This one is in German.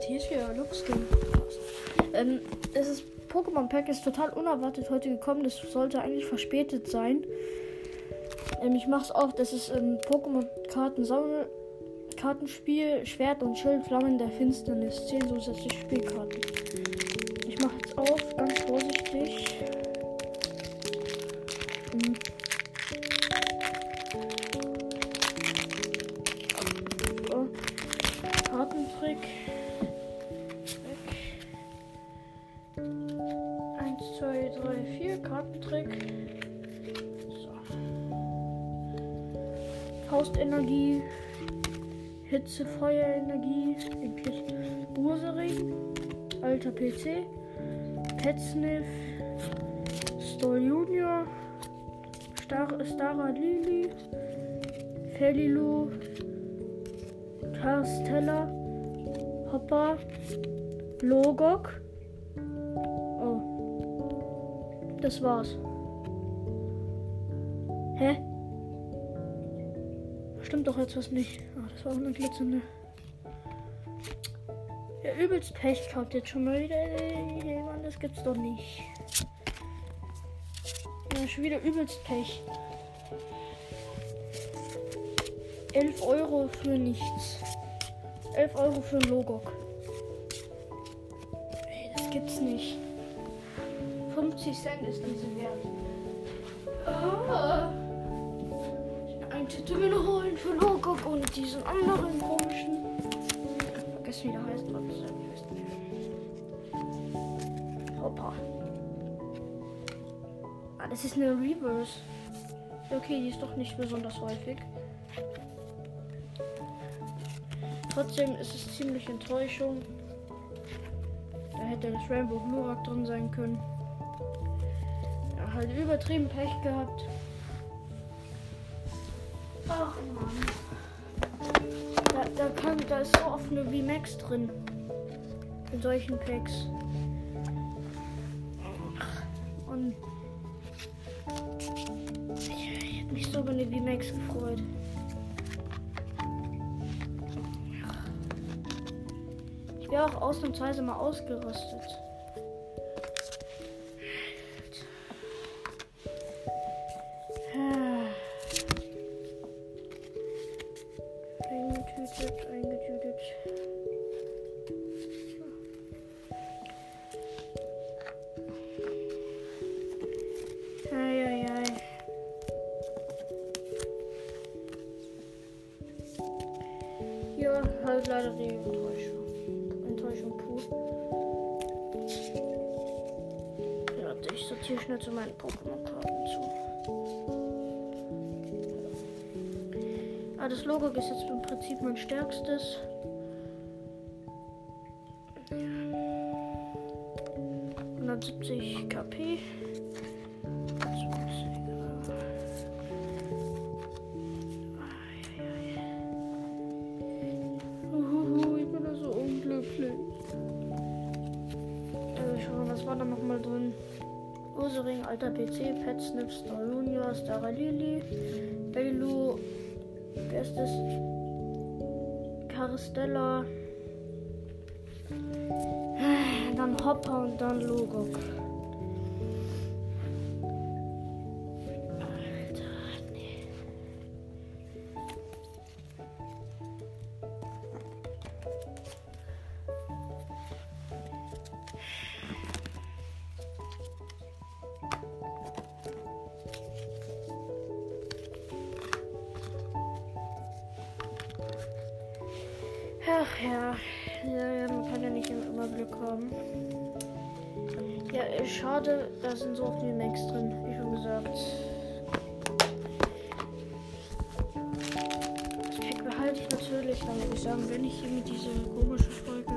Halt, hier ist wieder Luxskin. Ähm, es ist Pokémon Pack ist total unerwartet heute gekommen. Das sollte eigentlich verspätet sein. Ähm, ich mache es auch. Das ist ähm, Pokémon Karten Sammel Kartenspiel Schwert und Schild Flammen der Finsternis. 10 zusätzliche Spielkarten. Ich mache jetzt auf, ganz vorsichtig. Hm. So. Kartentrick. Kartentrick. So. Faustenergie. Hitze, Feuerenergie. Endlich Ursering. Alter PC. Petsniff. Stoll Junior. Star Stara Lili. Felilu. Carstella. Hopper. Logok. Das war's. Hä? Stimmt doch jetzt was nicht. Ah, das war auch eine glitzernde. Ja, übelst Pech gehabt jetzt schon mal wieder. Ey, Mann, das gibt's doch nicht. Ja, schon wieder übelst Pech. 11 Euro für nichts. 11 Euro für Logok. Ey, das gibt's nicht. 50 Cent ist diese wert. Ah. Ein noch holen für Logok und diesen anderen komischen. Vergessen wie der heißt. was das ist. Hoppa. Ah, das ist eine Reverse. Okay, die ist doch nicht besonders häufig. Trotzdem ist es ziemlich Enttäuschung. Da hätte das Rainbow Glurak drin sein können. Halt übertrieben Pech gehabt. Ach man. Da, da, kann, da ist so oft eine VMAX drin. In solchen Packs. Und ich, ich hätte mich so über eine VMAX gefreut. Ich wäre auch ausnahmsweise mal ausgerüstet. Eingetütet, eingetütet. Eieiei. Ja, halt leider die Enttäuschung. Enttäuschung pur. Ja, ich sortiere schnell zu meinen Pokémon-Karten zu. Ah, das Logo ist jetzt im Prinzip mein stärkstes. Ja. 170 KP. 20er. Eieiei. Uhuhu, ich bin da so unglücklich. Schauen, was war da nochmal drin? Ursering, alter PC, Pet Snip, Star Junior, Star Lily, Bailu, wer ist das? Carstella. Dann Hopper und dann Logok. Ach ja. ja, man kann ja nicht immer Glück haben. Ja, schade, da sind so viele Max drin, wie schon gesagt. Das Pack behalte ich natürlich, dann würde ich sagen, wenn ich irgendwie diese komische Folge